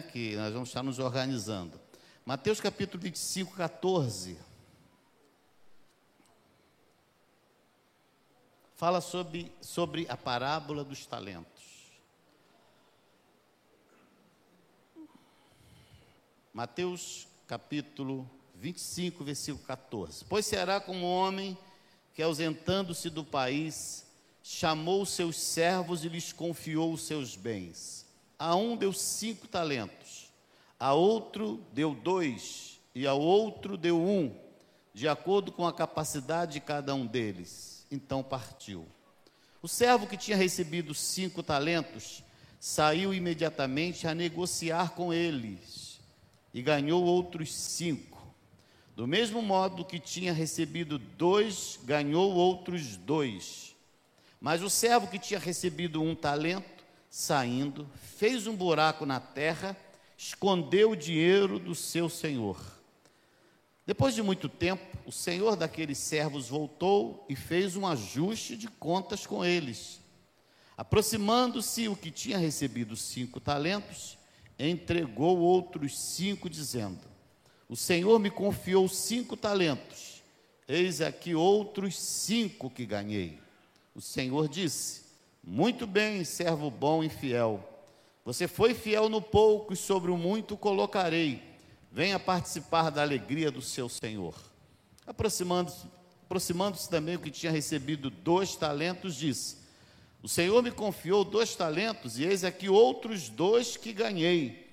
Que nós vamos estar nos organizando. Mateus capítulo 25, 14. Fala sobre, sobre a parábola dos talentos. Mateus capítulo 25, versículo 14. Pois será como um homem que, ausentando-se do país, chamou seus servos e lhes confiou os seus bens. A um deu cinco talentos, a outro deu dois, e ao outro deu um, de acordo com a capacidade de cada um deles. Então partiu. O servo que tinha recebido cinco talentos saiu imediatamente a negociar com eles e ganhou outros cinco. Do mesmo modo que tinha recebido dois, ganhou outros dois. Mas o servo que tinha recebido um talento, saindo, fez um buraco na terra, escondeu o dinheiro do seu senhor. Depois de muito tempo, o senhor daqueles servos voltou e fez um ajuste de contas com eles. Aproximando-se o que tinha recebido cinco talentos, entregou outros cinco, dizendo: o Senhor me confiou cinco talentos, eis aqui outros cinco que ganhei. O Senhor disse: Muito bem, servo bom e fiel. Você foi fiel no pouco e sobre o muito colocarei. Venha participar da alegria do seu Senhor. Aproximando-se aproximando também o que tinha recebido dois talentos, disse: O Senhor me confiou dois talentos, e eis aqui outros dois que ganhei.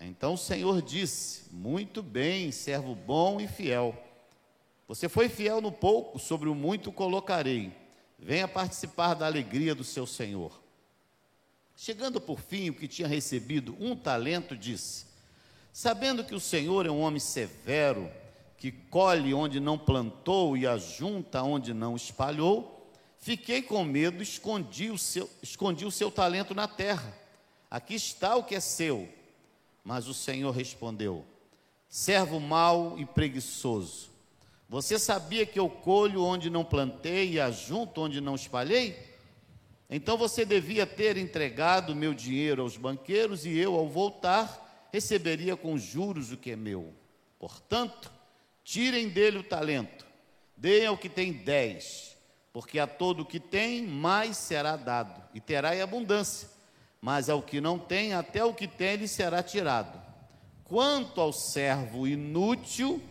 Então o Senhor disse: Muito bem, servo bom e fiel. Você foi fiel no pouco, sobre o muito colocarei. Venha participar da alegria do seu Senhor. Chegando por fim, o que tinha recebido um talento disse: Sabendo que o Senhor é um homem severo, que colhe onde não plantou e ajunta onde não espalhou, fiquei com medo, escondi o seu, escondi o seu talento na terra. Aqui está o que é seu mas o Senhor respondeu: Servo mau e preguiçoso, você sabia que eu colho onde não plantei e ajunto onde não espalhei? Então você devia ter entregado meu dinheiro aos banqueiros e eu, ao voltar, receberia com juros o que é meu. Portanto, tirem dele o talento, deem ao que tem dez, porque a todo o que tem, mais será dado, e terá em abundância mas ao que não tem, até o que tem lhe será tirado. Quanto ao servo inútil,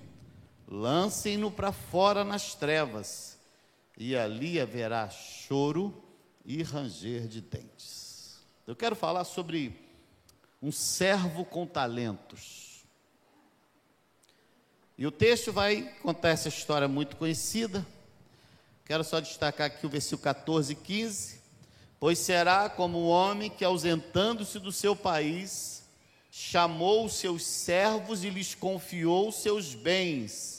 lancem-no para fora nas trevas, e ali haverá choro e ranger de dentes. Eu quero falar sobre um servo com talentos. E o texto vai contar essa história muito conhecida. Quero só destacar aqui o versículo 14 e 15 Pois será como um homem que, ausentando-se do seu país, chamou os seus servos e lhes confiou seus bens.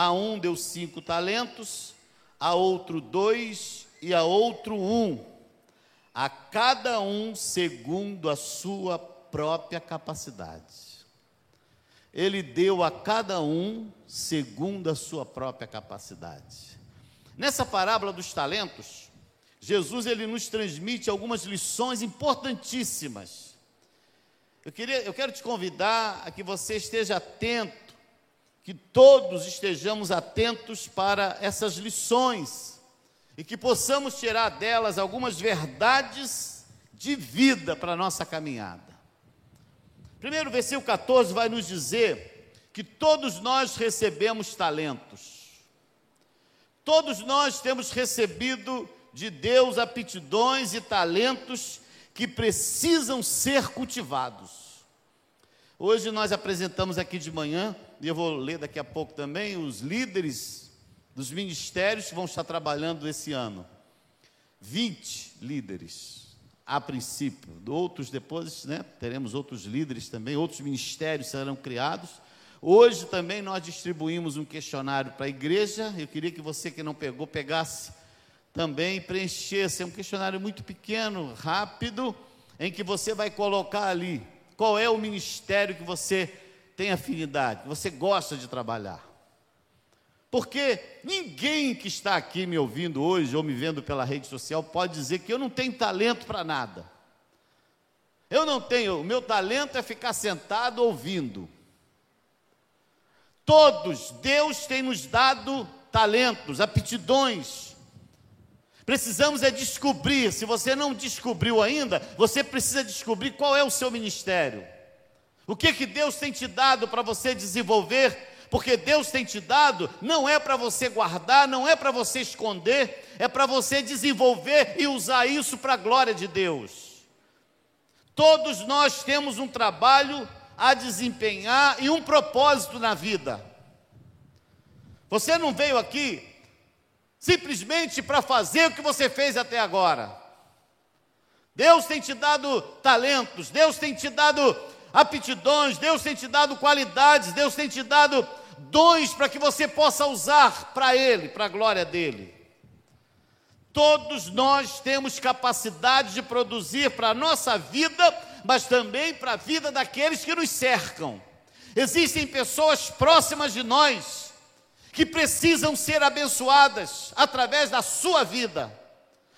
A um deu cinco talentos, a outro dois e a outro um, a cada um segundo a sua própria capacidade. Ele deu a cada um segundo a sua própria capacidade. Nessa parábola dos talentos, Jesus ele nos transmite algumas lições importantíssimas. Eu, queria, eu quero te convidar a que você esteja atento, que todos estejamos atentos para essas lições e que possamos tirar delas algumas verdades de vida para a nossa caminhada. Primeiro, versículo 14 vai nos dizer que todos nós recebemos talentos, todos nós temos recebido de Deus aptidões e talentos que precisam ser cultivados. Hoje nós apresentamos aqui de manhã, e eu vou ler daqui a pouco também, os líderes dos ministérios que vão estar trabalhando esse ano. 20 líderes, a princípio, outros depois, né, teremos outros líderes também, outros ministérios serão criados. Hoje também nós distribuímos um questionário para a igreja. Eu queria que você que não pegou, pegasse também preenchesse. É um questionário muito pequeno, rápido, em que você vai colocar ali qual é o ministério que você tem afinidade, você gosta de trabalhar. Porque ninguém que está aqui me ouvindo hoje ou me vendo pela rede social pode dizer que eu não tenho talento para nada. Eu não tenho, o meu talento é ficar sentado ouvindo. Todos, Deus tem nos dado talentos, aptidões. Precisamos é descobrir, se você não descobriu ainda, você precisa descobrir qual é o seu ministério. O que que Deus tem te dado para você desenvolver porque Deus tem te dado, não é para você guardar, não é para você esconder, é para você desenvolver e usar isso para a glória de Deus. Todos nós temos um trabalho a desempenhar e um propósito na vida. Você não veio aqui simplesmente para fazer o que você fez até agora. Deus tem te dado talentos, Deus tem te dado aptidões, Deus tem te dado qualidades, Deus tem te dado dons para que você possa usar para Ele, para a glória dele. Todos nós temos capacidade de produzir para a nossa vida, mas também para a vida daqueles que nos cercam. Existem pessoas próximas de nós que precisam ser abençoadas através da sua vida.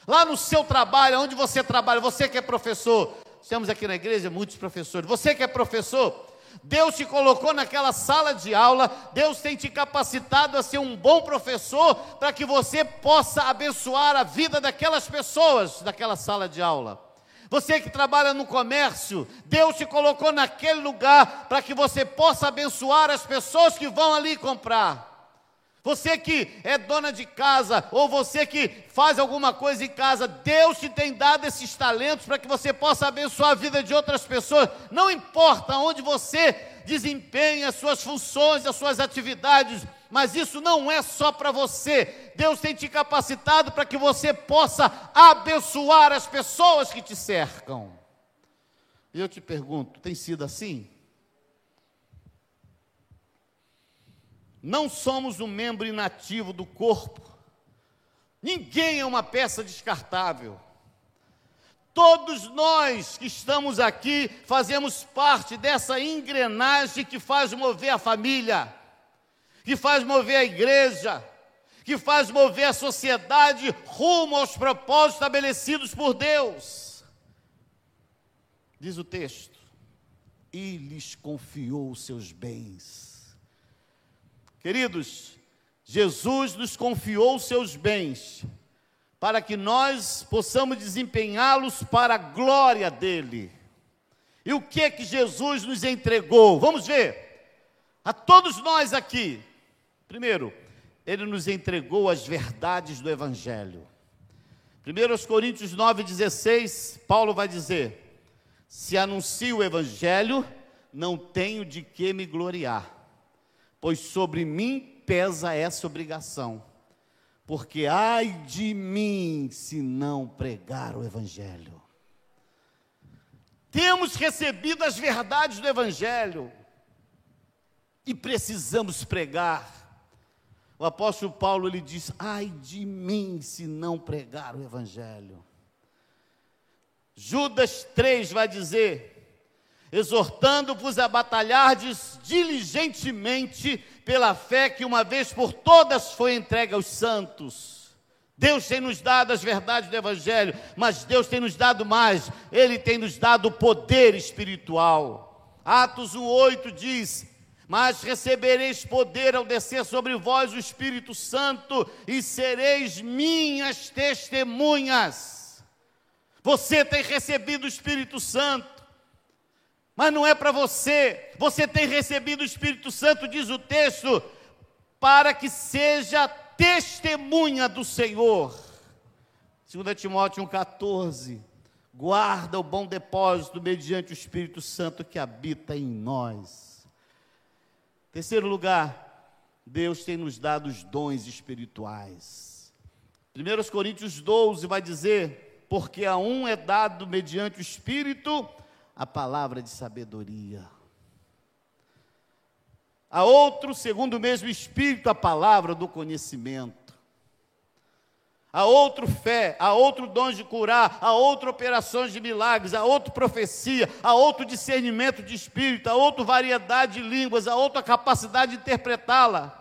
Lá no seu trabalho, onde você trabalha, você que é professor, temos aqui na igreja muitos professores, você que é professor, Deus te colocou naquela sala de aula, Deus tem te capacitado a ser um bom professor para que você possa abençoar a vida daquelas pessoas daquela sala de aula. Você que trabalha no comércio, Deus te colocou naquele lugar para que você possa abençoar as pessoas que vão ali comprar. Você que é dona de casa, ou você que faz alguma coisa em casa, Deus te tem dado esses talentos para que você possa abençoar a vida de outras pessoas. Não importa onde você desempenha as suas funções, as suas atividades, mas isso não é só para você. Deus tem te capacitado para que você possa abençoar as pessoas que te cercam. E eu te pergunto, tem sido assim? Não somos um membro inativo do corpo. Ninguém é uma peça descartável. Todos nós que estamos aqui fazemos parte dessa engrenagem que faz mover a família, que faz mover a igreja, que faz mover a sociedade rumo aos propósitos estabelecidos por Deus. Diz o texto: e lhes confiou os seus bens. Queridos, Jesus nos confiou seus bens para que nós possamos desempenhá-los para a glória dele. E o que é que Jesus nos entregou? Vamos ver. A todos nós aqui. Primeiro, ele nos entregou as verdades do evangelho. 1 Coríntios 9:16, Paulo vai dizer: Se anuncio o evangelho, não tenho de que me gloriar pois sobre mim pesa essa obrigação. Porque ai de mim se não pregar o Evangelho. Temos recebido as verdades do Evangelho e precisamos pregar. O apóstolo Paulo ele diz: ai de mim se não pregar o Evangelho. Judas 3 vai dizer: exortando-vos a batalhardes diligentemente pela fé que uma vez por todas foi entregue aos santos. Deus tem nos dado as verdades do Evangelho, mas Deus tem nos dado mais, Ele tem nos dado o poder espiritual. Atos 1,8 diz: Mas recebereis poder ao descer sobre vós o Espírito Santo, e sereis minhas testemunhas. Você tem recebido o Espírito Santo, mas não é para você. Você tem recebido o Espírito Santo, diz o texto, para que seja testemunha do Senhor. 2 Timóteo 1,14. Guarda o bom depósito mediante o Espírito Santo que habita em nós. Terceiro lugar, Deus tem nos dado os dons espirituais. 1 Coríntios 12 vai dizer: Porque a um é dado mediante o Espírito a palavra de sabedoria. A outro, segundo o mesmo Espírito, a palavra do conhecimento. A outro fé, a outro dom de curar, a outro operações de milagres, a outro profecia, a outro discernimento de espírito, a outro variedade de línguas, a outra capacidade de interpretá-la.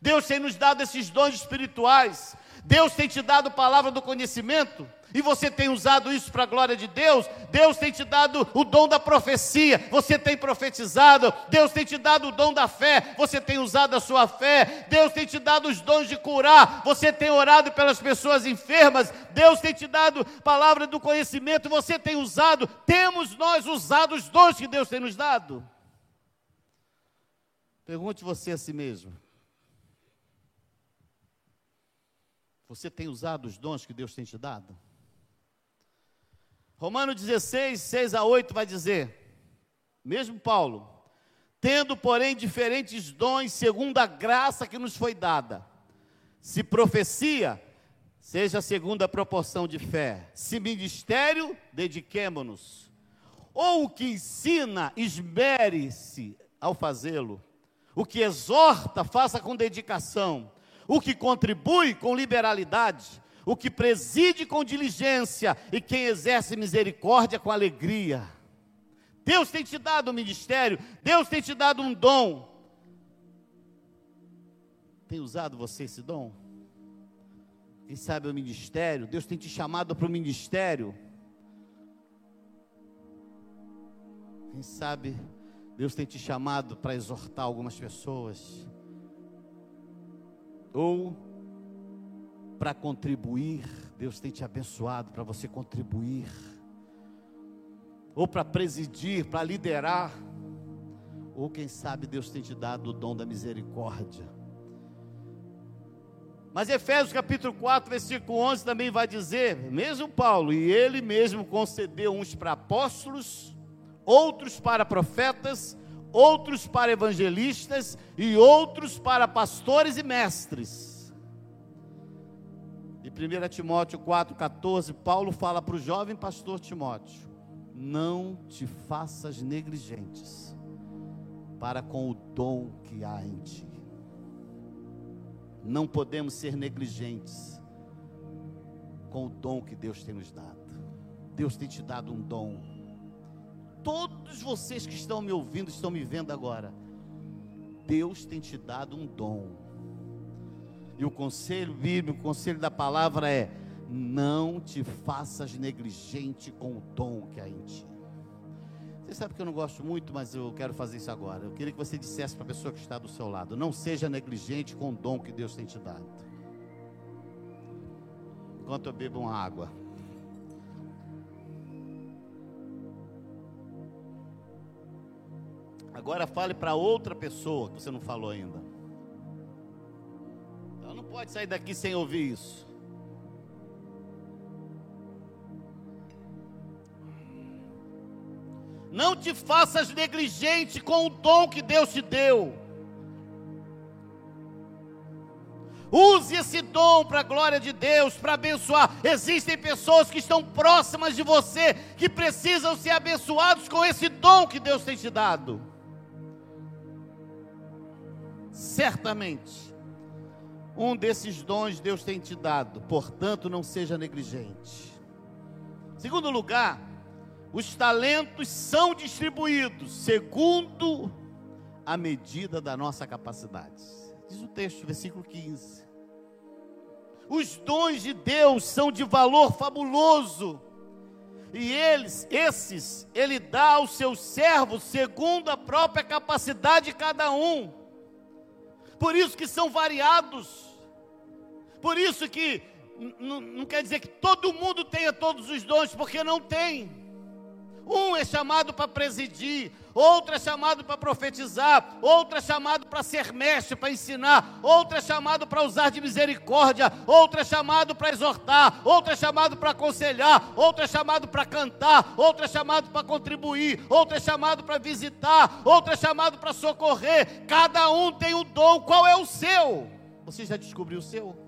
Deus tem nos dado esses dons espirituais Deus tem te dado palavra do conhecimento e você tem usado isso para a glória de Deus. Deus tem te dado o dom da profecia, você tem profetizado. Deus tem te dado o dom da fé, você tem usado a sua fé. Deus tem te dado os dons de curar, você tem orado pelas pessoas enfermas. Deus tem te dado palavra do conhecimento, você tem usado. Temos nós usado os dons que Deus tem nos dado? Pergunte você a si mesmo. Você tem usado os dons que Deus tem te dado? Romanos 16, 6 a 8 vai dizer, mesmo Paulo, tendo, porém, diferentes dons segundo a graça que nos foi dada. Se profecia, seja segundo a proporção de fé. Se ministério, dediquemo-nos. Ou o que ensina, esmere-se ao fazê-lo. O que exorta, faça com dedicação. O que contribui, com liberalidade o que preside com diligência e quem exerce misericórdia com alegria. Deus tem te dado um ministério, Deus tem te dado um dom. Tem usado você esse dom? Quem sabe o ministério? Deus tem te chamado para o ministério. Quem sabe Deus tem te chamado para exortar algumas pessoas? Ou para contribuir, Deus tem te abençoado para você contribuir, ou para presidir, para liderar, ou quem sabe Deus tem te dado o dom da misericórdia. Mas Efésios capítulo 4, versículo 11 também vai dizer, mesmo Paulo, e ele mesmo concedeu uns para apóstolos, outros para profetas, outros para evangelistas e outros para pastores e mestres e 1 Timóteo 4,14, Paulo fala para o jovem pastor Timóteo: Não te faças negligentes para com o dom que há em ti. Não podemos ser negligentes com o dom que Deus tem nos dado. Deus tem te dado um dom. Todos vocês que estão me ouvindo, estão me vendo agora. Deus tem te dado um dom e o conselho bíblico, o conselho da palavra é: não te faças negligente com o dom que há em ti. Você sabe que eu não gosto muito, mas eu quero fazer isso agora. Eu queria que você dissesse para a pessoa que está do seu lado: não seja negligente com o dom que Deus tem te dado. Enquanto eu bebo uma água. Agora fale para outra pessoa que você não falou ainda pode sair daqui sem ouvir isso. Não te faças negligente com o dom que Deus te deu. Use esse dom para a glória de Deus, para abençoar. Existem pessoas que estão próximas de você, que precisam ser abençoados com esse dom que Deus tem te dado. Certamente. Um desses dons Deus tem te dado, portanto, não seja negligente. Segundo lugar, os talentos são distribuídos segundo a medida da nossa capacidade. Diz o texto, versículo 15. Os dons de Deus são de valor fabuloso. E eles, esses, ele dá aos seus servos segundo a própria capacidade de cada um. Por isso que são variados. Por isso que não quer dizer que todo mundo tenha todos os dons, porque não tem. Um é chamado para presidir, outro é chamado para profetizar, outro é chamado para ser mestre, para ensinar, outro é chamado para usar de misericórdia, outro é chamado para exortar, outro é chamado para aconselhar, outro é chamado para cantar, outro é chamado para contribuir, outro é chamado para visitar, outro é chamado para socorrer. Cada um tem um dom, qual é o seu? Você já descobriu o seu?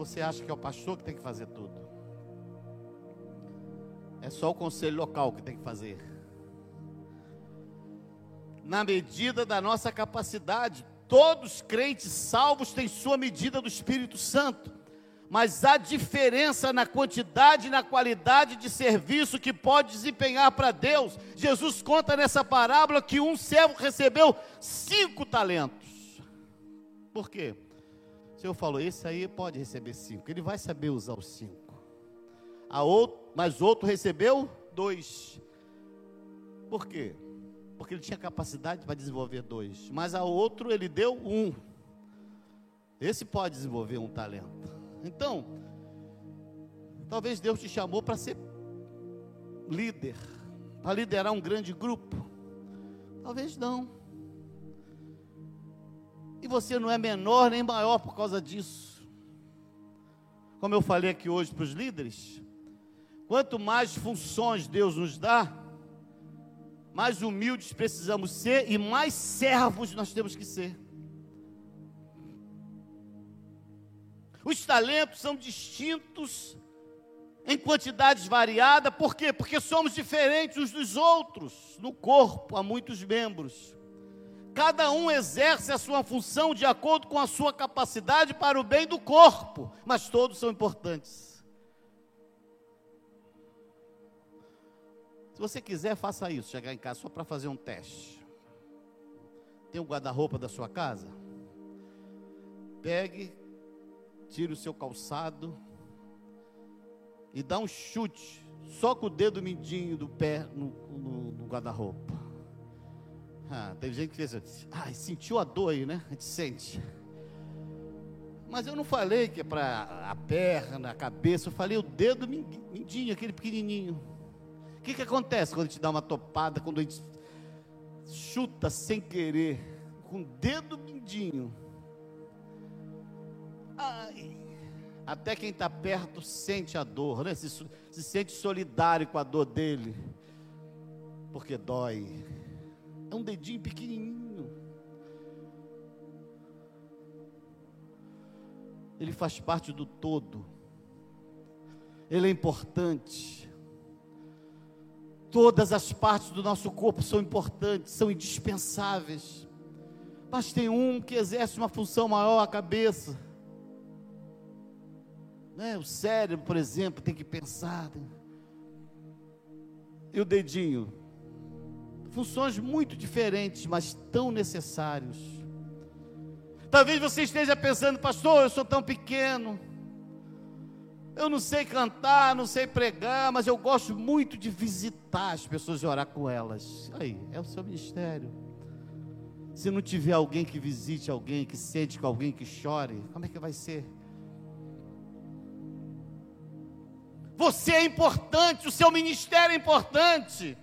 você acha que é o pastor que tem que fazer tudo? É só o conselho local que tem que fazer. Na medida da nossa capacidade, todos crentes salvos têm sua medida do Espírito Santo, mas há diferença na quantidade e na qualidade de serviço que pode desempenhar para Deus. Jesus conta nessa parábola que um servo recebeu cinco talentos. Por quê? O Senhor falou: esse aí pode receber cinco. Ele vai saber usar os cinco. A outro, mas outro recebeu dois. Por quê? Porque ele tinha capacidade para desenvolver dois. Mas a outro ele deu um. Esse pode desenvolver um talento. Então, talvez Deus te chamou para ser líder, para liderar um grande grupo. Talvez não. E você não é menor nem maior por causa disso. Como eu falei aqui hoje para os líderes, quanto mais funções Deus nos dá, mais humildes precisamos ser e mais servos nós temos que ser. Os talentos são distintos em quantidades variadas, por quê? Porque somos diferentes uns dos outros. No corpo há muitos membros. Cada um exerce a sua função de acordo com a sua capacidade para o bem do corpo, mas todos são importantes. Se você quiser, faça isso, chegar em casa só para fazer um teste. Tem um guarda-roupa da sua casa? Pegue, tire o seu calçado e dá um chute, só com o dedo mindinho do pé no, no, no guarda-roupa. Ah, teve gente que fez assim, ai, sentiu a dor aí, né? A gente sente. Mas eu não falei que é para a perna, a cabeça, eu falei o dedo mindinho, aquele pequenininho. O que, que acontece quando gente dá uma topada, quando a gente chuta sem querer, com o dedo mindinho? Ai, até quem está perto sente a dor, né? Se, se sente solidário com a dor dele, porque dói. É um dedinho pequenininho. Ele faz parte do todo. Ele é importante. Todas as partes do nosso corpo são importantes, são indispensáveis. Mas tem um que exerce uma função maior, a cabeça. Né? O cérebro, por exemplo, tem que pensar. E o dedinho? funções muito diferentes, mas tão necessários. Talvez você esteja pensando, pastor, eu sou tão pequeno, eu não sei cantar, não sei pregar, mas eu gosto muito de visitar as pessoas e orar com elas. Aí, é o seu ministério. Se não tiver alguém que visite alguém, que sente com alguém, que chore, como é que vai ser? Você é importante, o seu ministério é importante.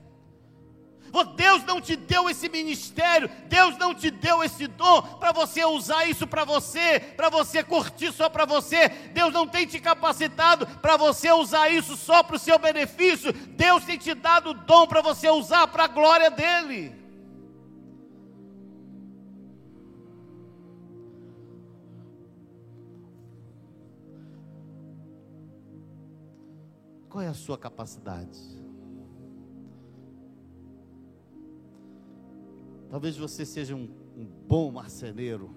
Deus não te deu esse ministério, Deus não te deu esse dom para você usar isso para você, para você curtir só para você. Deus não tem te capacitado para você usar isso só para o seu benefício. Deus tem te dado o dom para você usar para a glória dele. Qual é a sua capacidade? Talvez você seja um, um bom marceneiro.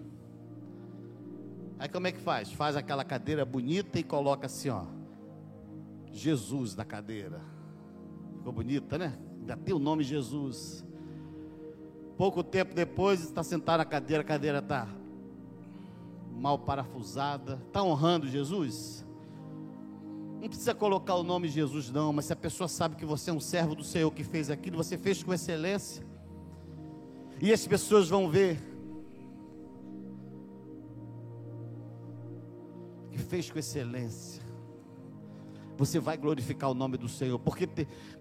Aí como é que faz? Faz aquela cadeira bonita e coloca assim, ó. Jesus na cadeira. Ficou bonita, né? Ainda tem o nome Jesus. Pouco tempo depois, está sentado na cadeira, a cadeira está mal parafusada. Está honrando Jesus? Não precisa colocar o nome Jesus, não, mas se a pessoa sabe que você é um servo do Senhor que fez aquilo, você fez com excelência. E as pessoas vão ver que fez com excelência. Você vai glorificar o nome do Senhor, porque,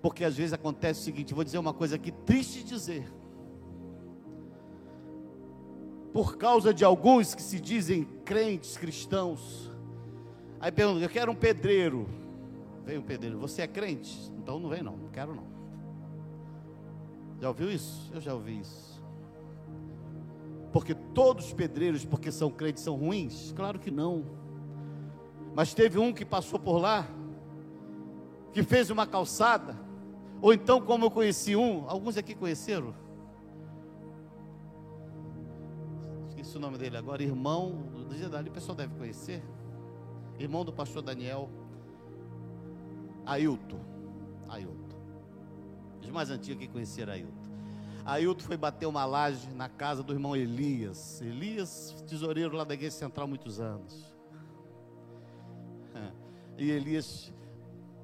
porque às vezes acontece o seguinte: vou dizer uma coisa aqui, triste dizer. Por causa de alguns que se dizem crentes cristãos, aí pergunta, eu quero um pedreiro. Vem um pedreiro, você é crente? Então não vem não, não quero não. Já ouviu isso? Eu já ouvi isso. Porque todos os pedreiros, porque são crentes, são ruins? Claro que não. Mas teve um que passou por lá, que fez uma calçada, ou então, como eu conheci um, alguns aqui conheceram. Esqueci o nome dele agora, irmão, o pessoal deve conhecer. Irmão do pastor Daniel, Ailton. Ailton. Os mais antigos que conheceram Ailton. Ailton foi bater uma laje na casa do irmão Elias. Elias, tesoureiro lá da igreja central muitos anos. E Elias,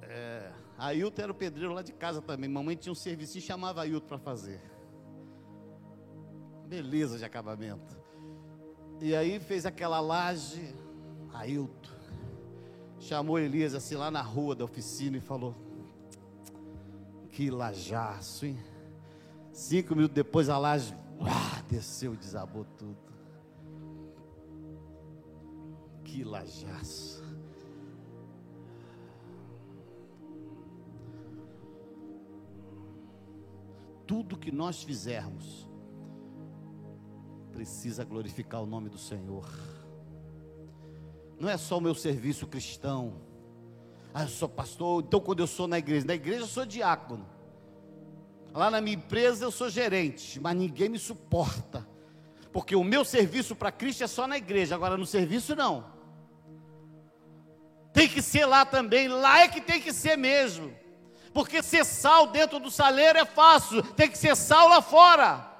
é, Ailton era o pedreiro lá de casa também. Mamãe tinha um serviço e chamava Ailton para fazer. Beleza de acabamento. E aí fez aquela laje, Ailton. Chamou Elias assim lá na rua da oficina e falou: Que lajaço, hein? Cinco minutos depois a laje desceu e desabou tudo. Que lajaço. Tudo que nós fizermos precisa glorificar o nome do Senhor. Não é só o meu serviço cristão. Ah, eu sou pastor, então quando eu sou na igreja, na igreja eu sou diácono. Lá na minha empresa eu sou gerente, mas ninguém me suporta. Porque o meu serviço para Cristo é só na igreja, agora no serviço não. Tem que ser lá também, lá é que tem que ser mesmo. Porque ser sal dentro do saleiro é fácil, tem que ser sal lá fora.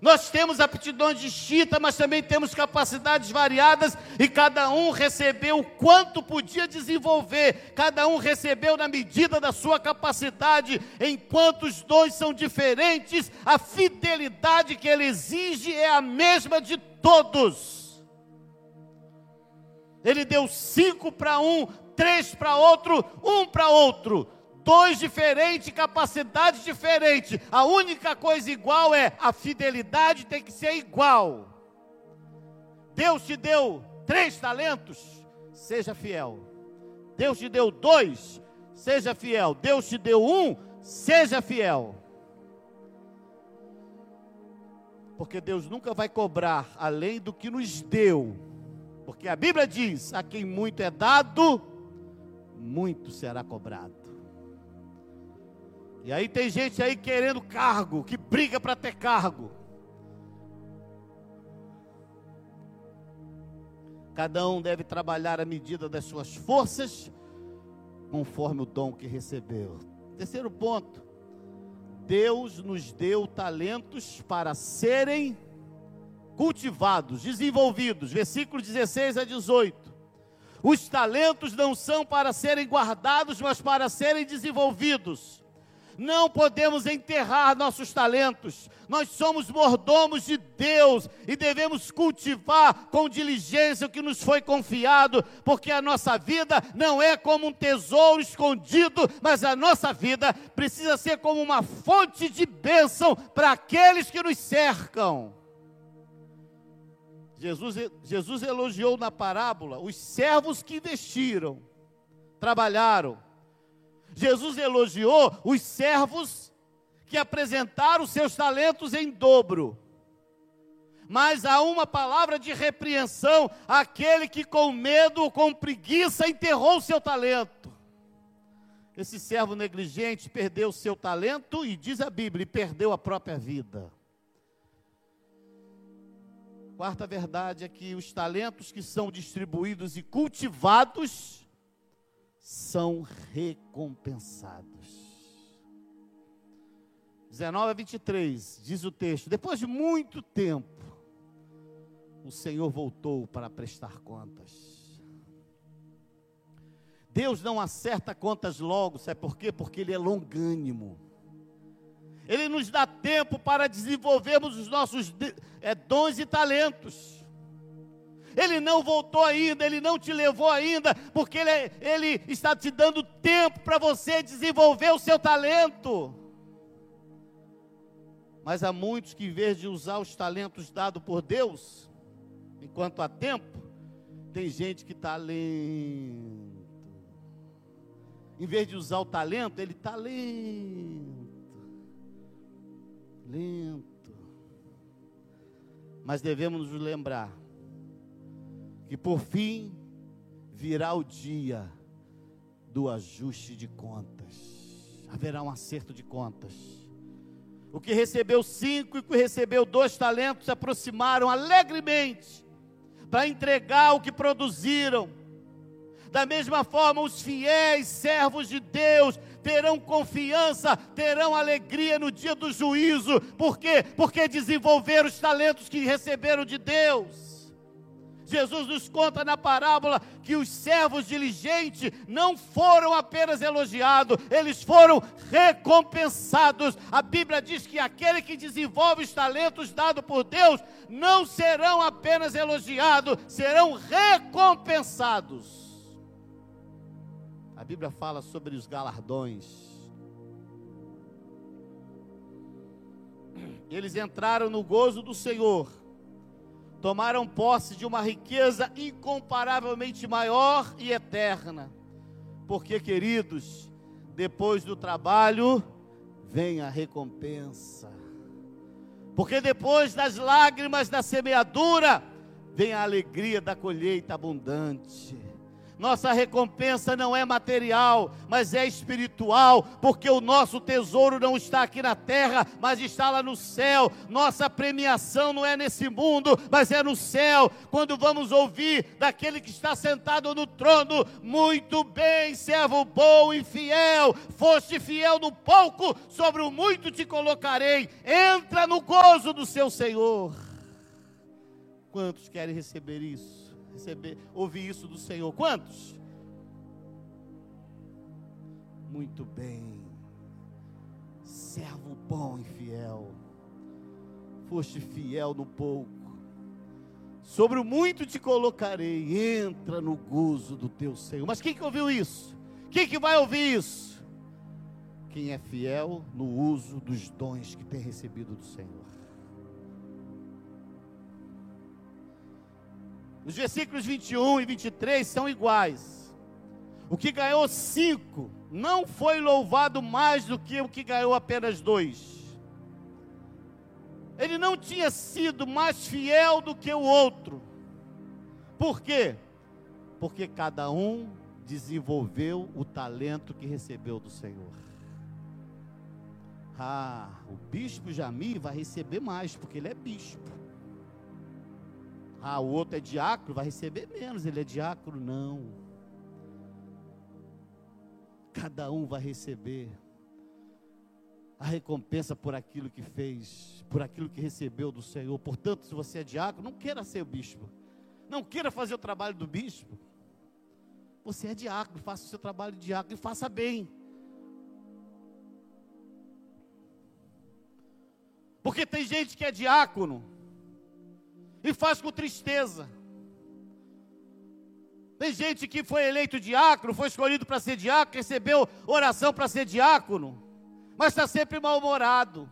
Nós temos aptidões distintas, mas também temos capacidades variadas e cada um recebeu o quanto podia desenvolver, cada um recebeu na medida da sua capacidade. Enquanto os dois são diferentes, a fidelidade que ele exige é a mesma de todos. Ele deu cinco para um, três para outro, um para outro dois diferentes, capacidades diferentes. A única coisa igual é a fidelidade tem que ser igual. Deus te deu três talentos, seja fiel. Deus te deu dois, seja fiel. Deus te deu um, seja fiel. Porque Deus nunca vai cobrar além do que nos deu. Porque a Bíblia diz: a quem muito é dado, muito será cobrado. E aí tem gente aí querendo cargo, que briga para ter cargo. Cada um deve trabalhar à medida das suas forças, conforme o dom que recebeu. Terceiro ponto. Deus nos deu talentos para serem cultivados, desenvolvidos. Versículo 16 a 18. Os talentos não são para serem guardados, mas para serem desenvolvidos. Não podemos enterrar nossos talentos. Nós somos mordomos de Deus e devemos cultivar com diligência o que nos foi confiado, porque a nossa vida não é como um tesouro escondido, mas a nossa vida precisa ser como uma fonte de bênção para aqueles que nos cercam. Jesus, Jesus elogiou na parábola os servos que investiram, trabalharam, Jesus elogiou os servos que apresentaram seus talentos em dobro. Mas há uma palavra de repreensão àquele que com medo ou com preguiça enterrou seu talento. Esse servo negligente perdeu o seu talento e diz a Bíblia, perdeu a própria vida. Quarta verdade é que os talentos que são distribuídos e cultivados são recompensados. 19 a 23, diz o texto: Depois de muito tempo, o Senhor voltou para prestar contas. Deus não acerta contas logo, sabe por quê? Porque Ele é longânimo. Ele nos dá tempo para desenvolvermos os nossos é, dons e talentos. Ele não voltou ainda, Ele não te levou ainda, porque Ele, ele está te dando tempo para você desenvolver o seu talento. Mas há muitos que, em vez de usar os talentos dados por Deus, enquanto há tempo, tem gente que está lento. Em vez de usar o talento, ele está lento. Lento. Mas devemos nos lembrar que por fim virá o dia do ajuste de contas. Haverá um acerto de contas. O que recebeu cinco e o que recebeu dois talentos se aproximaram alegremente para entregar o que produziram. Da mesma forma, os fiéis servos de Deus terão confiança, terão alegria no dia do juízo. Por quê? Porque desenvolveram os talentos que receberam de Deus. Jesus nos conta na parábola que os servos diligentes não foram apenas elogiados, eles foram recompensados. A Bíblia diz que aquele que desenvolve os talentos dados por Deus não serão apenas elogiados, serão recompensados. A Bíblia fala sobre os galardões. Eles entraram no gozo do Senhor tomaram posse de uma riqueza incomparavelmente maior e eterna. Porque, queridos, depois do trabalho vem a recompensa. Porque depois das lágrimas da semeadura vem a alegria da colheita abundante. Nossa recompensa não é material, mas é espiritual, porque o nosso tesouro não está aqui na terra, mas está lá no céu. Nossa premiação não é nesse mundo, mas é no céu. Quando vamos ouvir daquele que está sentado no trono, muito bem, servo bom e fiel, foste fiel no pouco, sobre o muito te colocarei. Entra no gozo do seu Senhor. Quantos querem receber isso? Receber, ouvir isso do Senhor. Quantos? Muito bem, servo bom e fiel, foste fiel no pouco, sobre o muito te colocarei, entra no gozo do teu Senhor. Mas quem que ouviu isso? Quem que vai ouvir isso? Quem é fiel no uso dos dons que tem recebido do Senhor. Os versículos 21 e 23 são iguais. O que ganhou cinco não foi louvado mais do que o que ganhou apenas dois. Ele não tinha sido mais fiel do que o outro. Por quê? Porque cada um desenvolveu o talento que recebeu do Senhor. Ah, o bispo Jami vai receber mais, porque ele é bispo. Ah, o outro é diácono, vai receber menos, ele é diácono, não. Cada um vai receber a recompensa por aquilo que fez, por aquilo que recebeu do Senhor. Portanto, se você é diácono, não queira ser o bispo, não queira fazer o trabalho do bispo. Você é diácono, faça o seu trabalho de diácono e faça bem. Porque tem gente que é diácono, e faz com tristeza. Tem gente que foi eleito diácono, foi escolhido para ser diácono, recebeu oração para ser diácono, mas está sempre mal-humorado.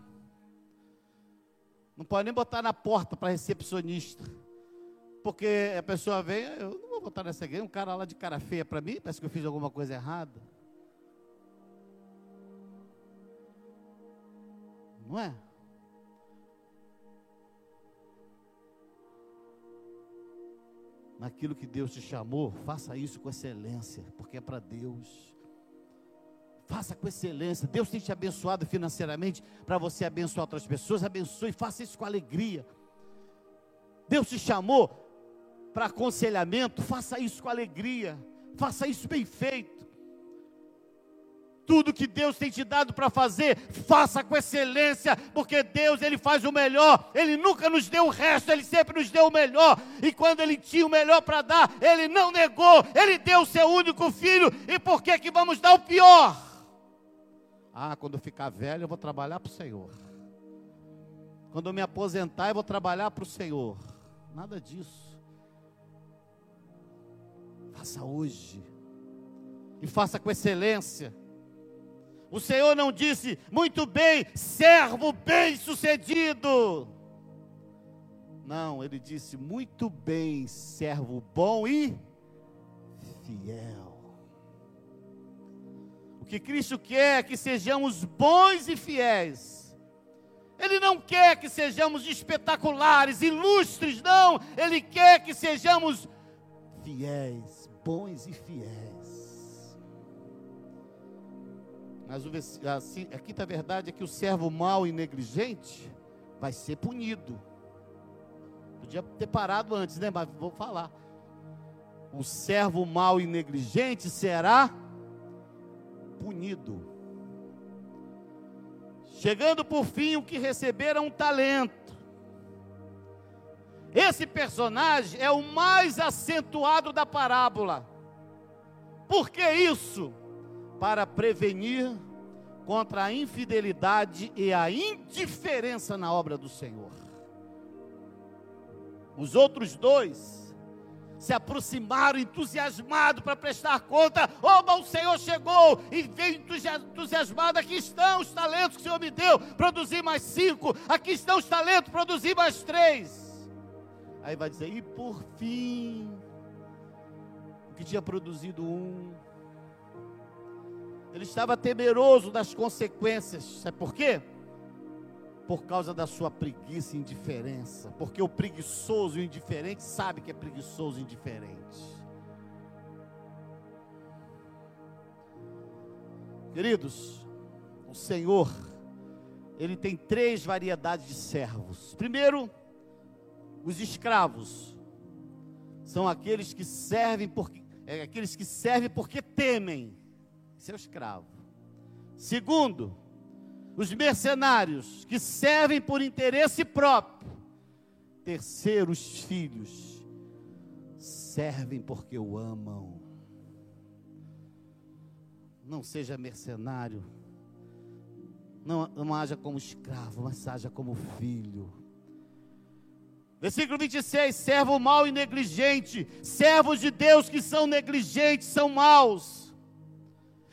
Não pode nem botar na porta para recepcionista. Porque a pessoa vem, eu não vou botar nessa igreja, um cara lá de cara feia para mim, parece que eu fiz alguma coisa errada. Não é? Naquilo que Deus te chamou, faça isso com excelência, porque é para Deus. Faça com excelência. Deus tem te abençoado financeiramente para você abençoar outras pessoas. Abençoe, faça isso com alegria. Deus te chamou para aconselhamento, faça isso com alegria. Faça isso bem feito tudo que Deus tem te dado para fazer, faça com excelência, porque Deus ele faz o melhor. Ele nunca nos deu o resto, ele sempre nos deu o melhor. E quando ele tinha o melhor para dar, ele não negou. Ele deu o seu único filho. E por que que vamos dar o pior? Ah, quando eu ficar velho, eu vou trabalhar para o Senhor. Quando eu me aposentar, eu vou trabalhar para o Senhor. Nada disso. Faça hoje. E faça com excelência. O Senhor não disse, muito bem, servo bem-sucedido. Não, ele disse, muito bem, servo bom e fiel. O que Cristo quer é que sejamos bons e fiéis. Ele não quer que sejamos espetaculares, ilustres, não. Ele quer que sejamos fiéis, bons e fiéis. Mas a quinta verdade é que o servo mau e negligente vai ser punido. Podia ter parado antes, né? Mas vou falar. o servo mau e negligente será punido. Chegando por fim o que receberam um talento. Esse personagem é o mais acentuado da parábola. Por que isso? Para prevenir contra a infidelidade e a indiferença na obra do Senhor. Os outros dois se aproximaram entusiasmados para prestar conta. Oba, o Senhor chegou e veio entusiasmado. Aqui estão os talentos que o Senhor me deu. Produzi mais cinco. Aqui estão os talentos. Produzi mais três. Aí vai dizer: e por fim, o que tinha produzido um. Ele estava temeroso das consequências. Sabe por quê? por causa da sua preguiça e indiferença. Porque o preguiçoso e o indiferente sabe que é preguiçoso e indiferente. Queridos, o Senhor, Ele tem três variedades de servos. Primeiro, os escravos. São aqueles que servem porque, é, aqueles que servem porque temem. Seu escravo. Segundo, os mercenários que servem por interesse próprio. Terceiro, os filhos servem porque o amam. Não seja mercenário. Não, não haja como escravo, mas haja como filho. Versículo 26: servo mau e negligente, servos de Deus que são negligentes, são maus.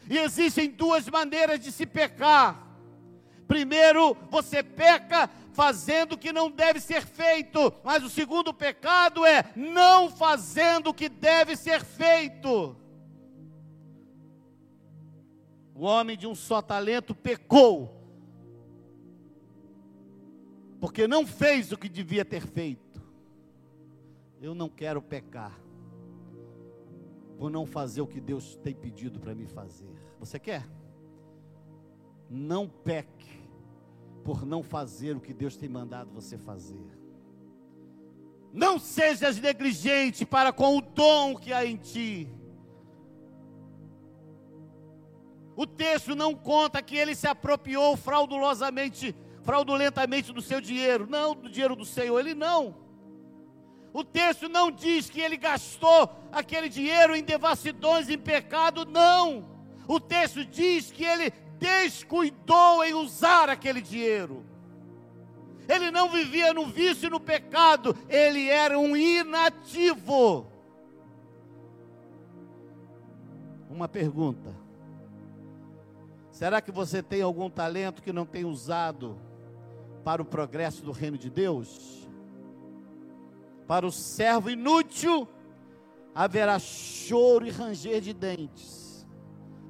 E existem duas maneiras de se pecar Primeiro, você peca fazendo o que não deve ser feito, mas o segundo pecado é não fazendo o que deve ser feito. O homem de um só talento pecou, porque não fez o que devia ter feito. Eu não quero pecar, por não fazer o que Deus tem pedido para me fazer. Você quer? Não peque por não fazer o que Deus tem mandado você fazer. Não sejas negligente para com o dom que há em ti. O texto não conta que ele se apropriou fraudulosamente, fraudulentamente do seu dinheiro, não do dinheiro do Senhor, ele não. O texto não diz que ele gastou aquele dinheiro em devassidões, em pecado, não. O texto diz que ele descuidou em usar aquele dinheiro. Ele não vivia no vício e no pecado, ele era um inativo. Uma pergunta: será que você tem algum talento que não tem usado para o progresso do reino de Deus? Para o servo inútil haverá choro e ranger de dentes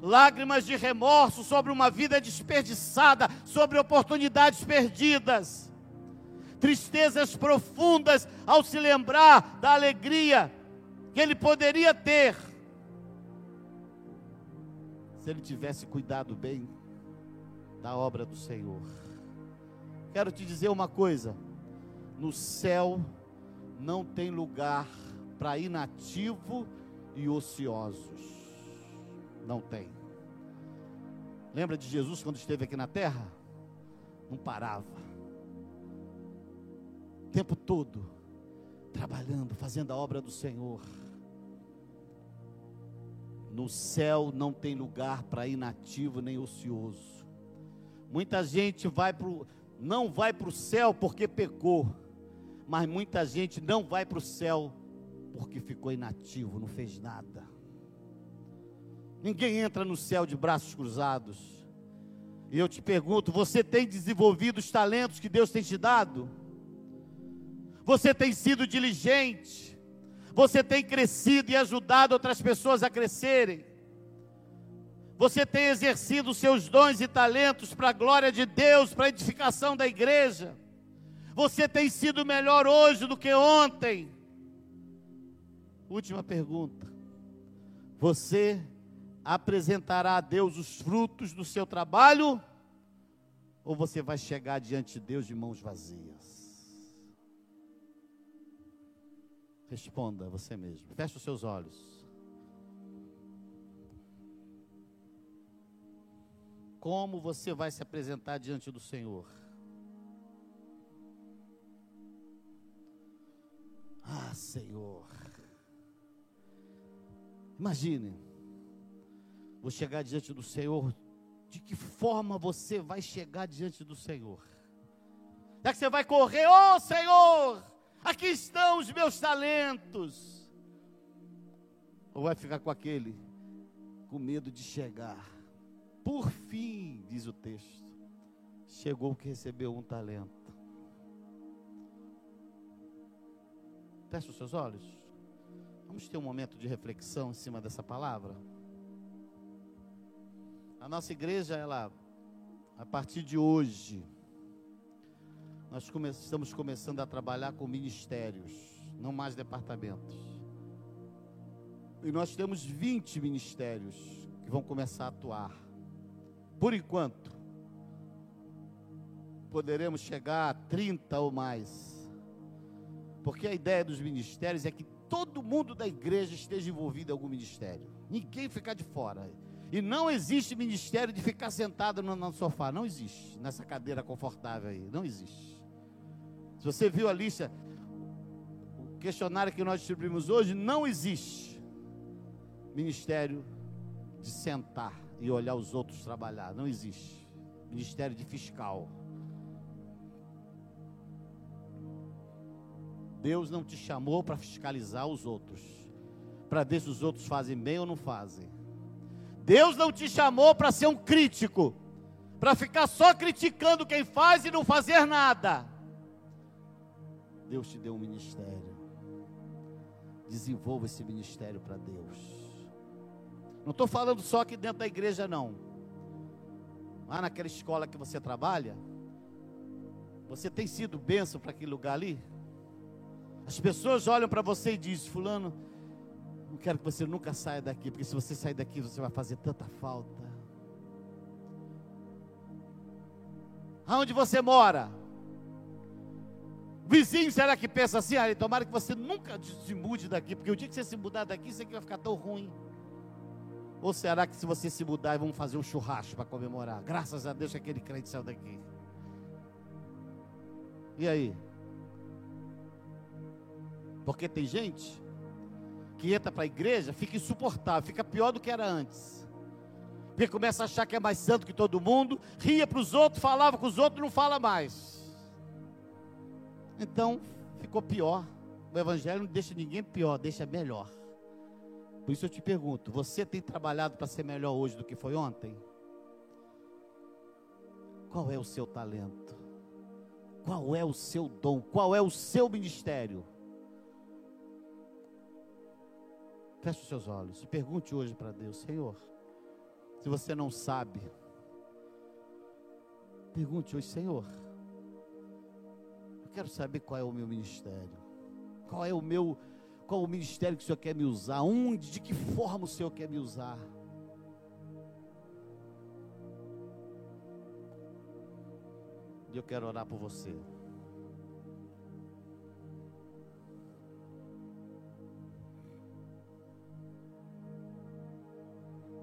lágrimas de remorso sobre uma vida desperdiçada, sobre oportunidades perdidas, tristezas profundas ao se lembrar da alegria que ele poderia ter se ele tivesse cuidado bem da obra do Senhor. Quero te dizer uma coisa: no céu não tem lugar para inativo e ociosos. Não tem. Lembra de Jesus quando esteve aqui na terra? Não parava. O tempo todo trabalhando, fazendo a obra do Senhor. No céu não tem lugar para inativo nem ocioso. Muita gente vai pro, não vai para o céu porque pecou, mas muita gente não vai para o céu porque ficou inativo, não fez nada. Ninguém entra no céu de braços cruzados. E eu te pergunto: você tem desenvolvido os talentos que Deus tem te dado? Você tem sido diligente? Você tem crescido e ajudado outras pessoas a crescerem? Você tem exercido seus dons e talentos para a glória de Deus, para a edificação da igreja? Você tem sido melhor hoje do que ontem? Última pergunta. Você apresentará a Deus os frutos do seu trabalho, ou você vai chegar diante de Deus de mãos vazias? Responda você mesmo. Feche os seus olhos. Como você vai se apresentar diante do Senhor? Senhor. Imagine, vou chegar diante do Senhor. De que forma você vai chegar diante do Senhor? É que você vai correr, ô oh, Senhor, aqui estão os meus talentos. Ou vai ficar com aquele, com medo de chegar. Por fim, diz o texto, chegou o que recebeu um talento. Feche os seus olhos. Vamos ter um momento de reflexão em cima dessa palavra. A nossa igreja, ela, a partir de hoje, nós come estamos começando a trabalhar com ministérios, não mais departamentos. E nós temos 20 ministérios que vão começar a atuar. Por enquanto, poderemos chegar a 30 ou mais. Porque a ideia dos ministérios é que todo mundo da igreja esteja envolvido em algum ministério. Ninguém ficar de fora. E não existe ministério de ficar sentado no, no sofá. Não existe. Nessa cadeira confortável aí. Não existe. Se você viu a lista, o questionário que nós distribuímos hoje, não existe ministério de sentar e olhar os outros trabalhar. Não existe. Ministério de fiscal. Deus não te chamou para fiscalizar os outros, para ver se os outros fazem bem ou não fazem. Deus não te chamou para ser um crítico, para ficar só criticando quem faz e não fazer nada. Deus te deu um ministério. Desenvolva esse ministério para Deus. Não estou falando só aqui dentro da igreja, não. Lá naquela escola que você trabalha, você tem sido bênção para aquele lugar ali? As pessoas olham para você e dizem: Fulano, não quero que você nunca saia daqui, porque se você sair daqui, você vai fazer tanta falta. Aonde você mora? Vizinho, será que pensa assim? Ah, tomara que você nunca se mude daqui, porque o dia que você se mudar daqui, isso aqui vai ficar tão ruim. Ou será que se você se mudar, vamos fazer um churrasco para comemorar? Graças a Deus que aquele crente saiu daqui. E aí? Porque tem gente que entra para a igreja, fica insuportável, fica pior do que era antes. Porque começa a achar que é mais santo que todo mundo, ria para os outros, falava com os outros, não fala mais. Então, ficou pior. O evangelho não deixa ninguém pior, deixa melhor. Por isso eu te pergunto: você tem trabalhado para ser melhor hoje do que foi ontem? Qual é o seu talento? Qual é o seu dom? Qual é o seu ministério? Feche os seus olhos e pergunte hoje para Deus: Senhor, se você não sabe, pergunte hoje, Senhor, eu quero saber qual é o meu ministério, qual é o meu, qual o ministério que o Senhor quer me usar, onde, de que forma o Senhor quer me usar. E eu quero orar por você.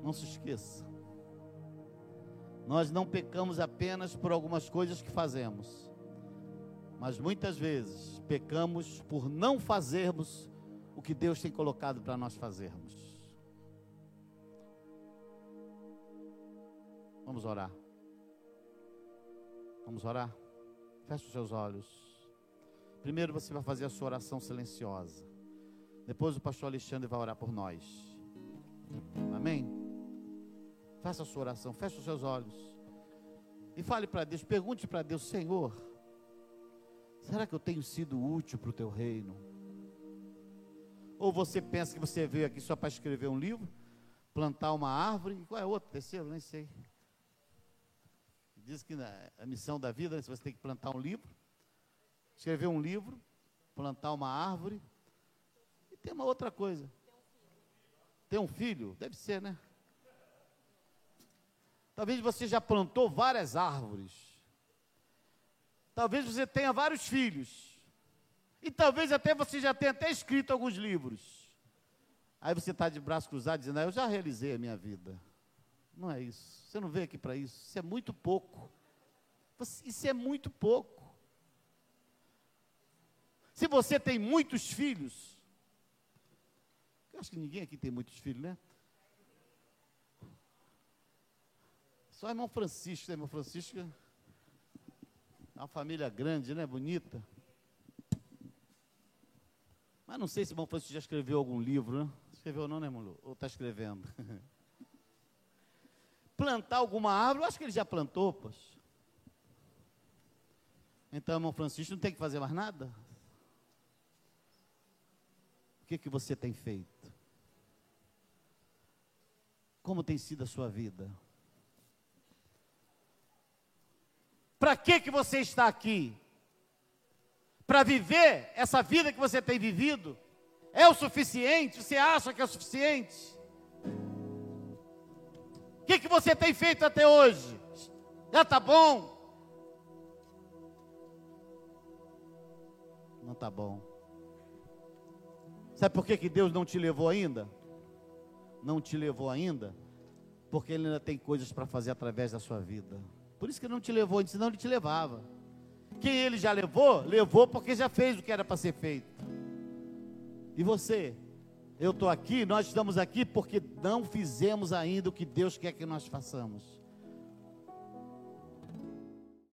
Não se esqueça. Nós não pecamos apenas por algumas coisas que fazemos, mas muitas vezes pecamos por não fazermos o que Deus tem colocado para nós fazermos. Vamos orar. Vamos orar. Feche os seus olhos. Primeiro você vai fazer a sua oração silenciosa. Depois o pastor Alexandre vai orar por nós. Faça a sua oração, feche os seus olhos. E fale para Deus, pergunte para Deus, Senhor, será que eu tenho sido útil para o teu reino? Ou você pensa que você veio aqui só para escrever um livro, plantar uma árvore, qual é outro, terceiro, nem sei. Diz que a missão da vida, né, você tem que plantar um livro, escrever um livro, plantar uma árvore, e tem uma outra coisa. Tem um filho? Deve ser, né? Talvez você já plantou várias árvores. Talvez você tenha vários filhos. E talvez até você já tenha até escrito alguns livros. Aí você está de braço cruzado dizendo, ah, eu já realizei a minha vida. Não é isso. Você não veio aqui para isso. Isso é muito pouco. Isso é muito pouco. Se você tem muitos filhos, eu acho que ninguém aqui tem muitos filhos, né? Só irmão Francisco, né? irmão Francisco é uma família grande, né? Bonita. Mas não sei se o irmão Francisco já escreveu algum livro, né? Escreveu não, né, irmão? Ou está escrevendo? Plantar alguma árvore, eu acho que ele já plantou, poxa. Então, irmão Francisco, não tem que fazer mais nada? O que, que você tem feito? Como tem sido a sua vida? Para que, que você está aqui? Para viver essa vida que você tem vivido? É o suficiente? Você acha que é o suficiente? O que, que você tem feito até hoje? Já está bom? Não está bom. Sabe por que, que Deus não te levou ainda? Não te levou ainda? Porque Ele ainda tem coisas para fazer através da sua vida. Por isso que Ele não te levou, senão Ele te levava. Quem Ele já levou, levou porque já fez o que era para ser feito. E você? Eu estou aqui, nós estamos aqui porque não fizemos ainda o que Deus quer que nós façamos.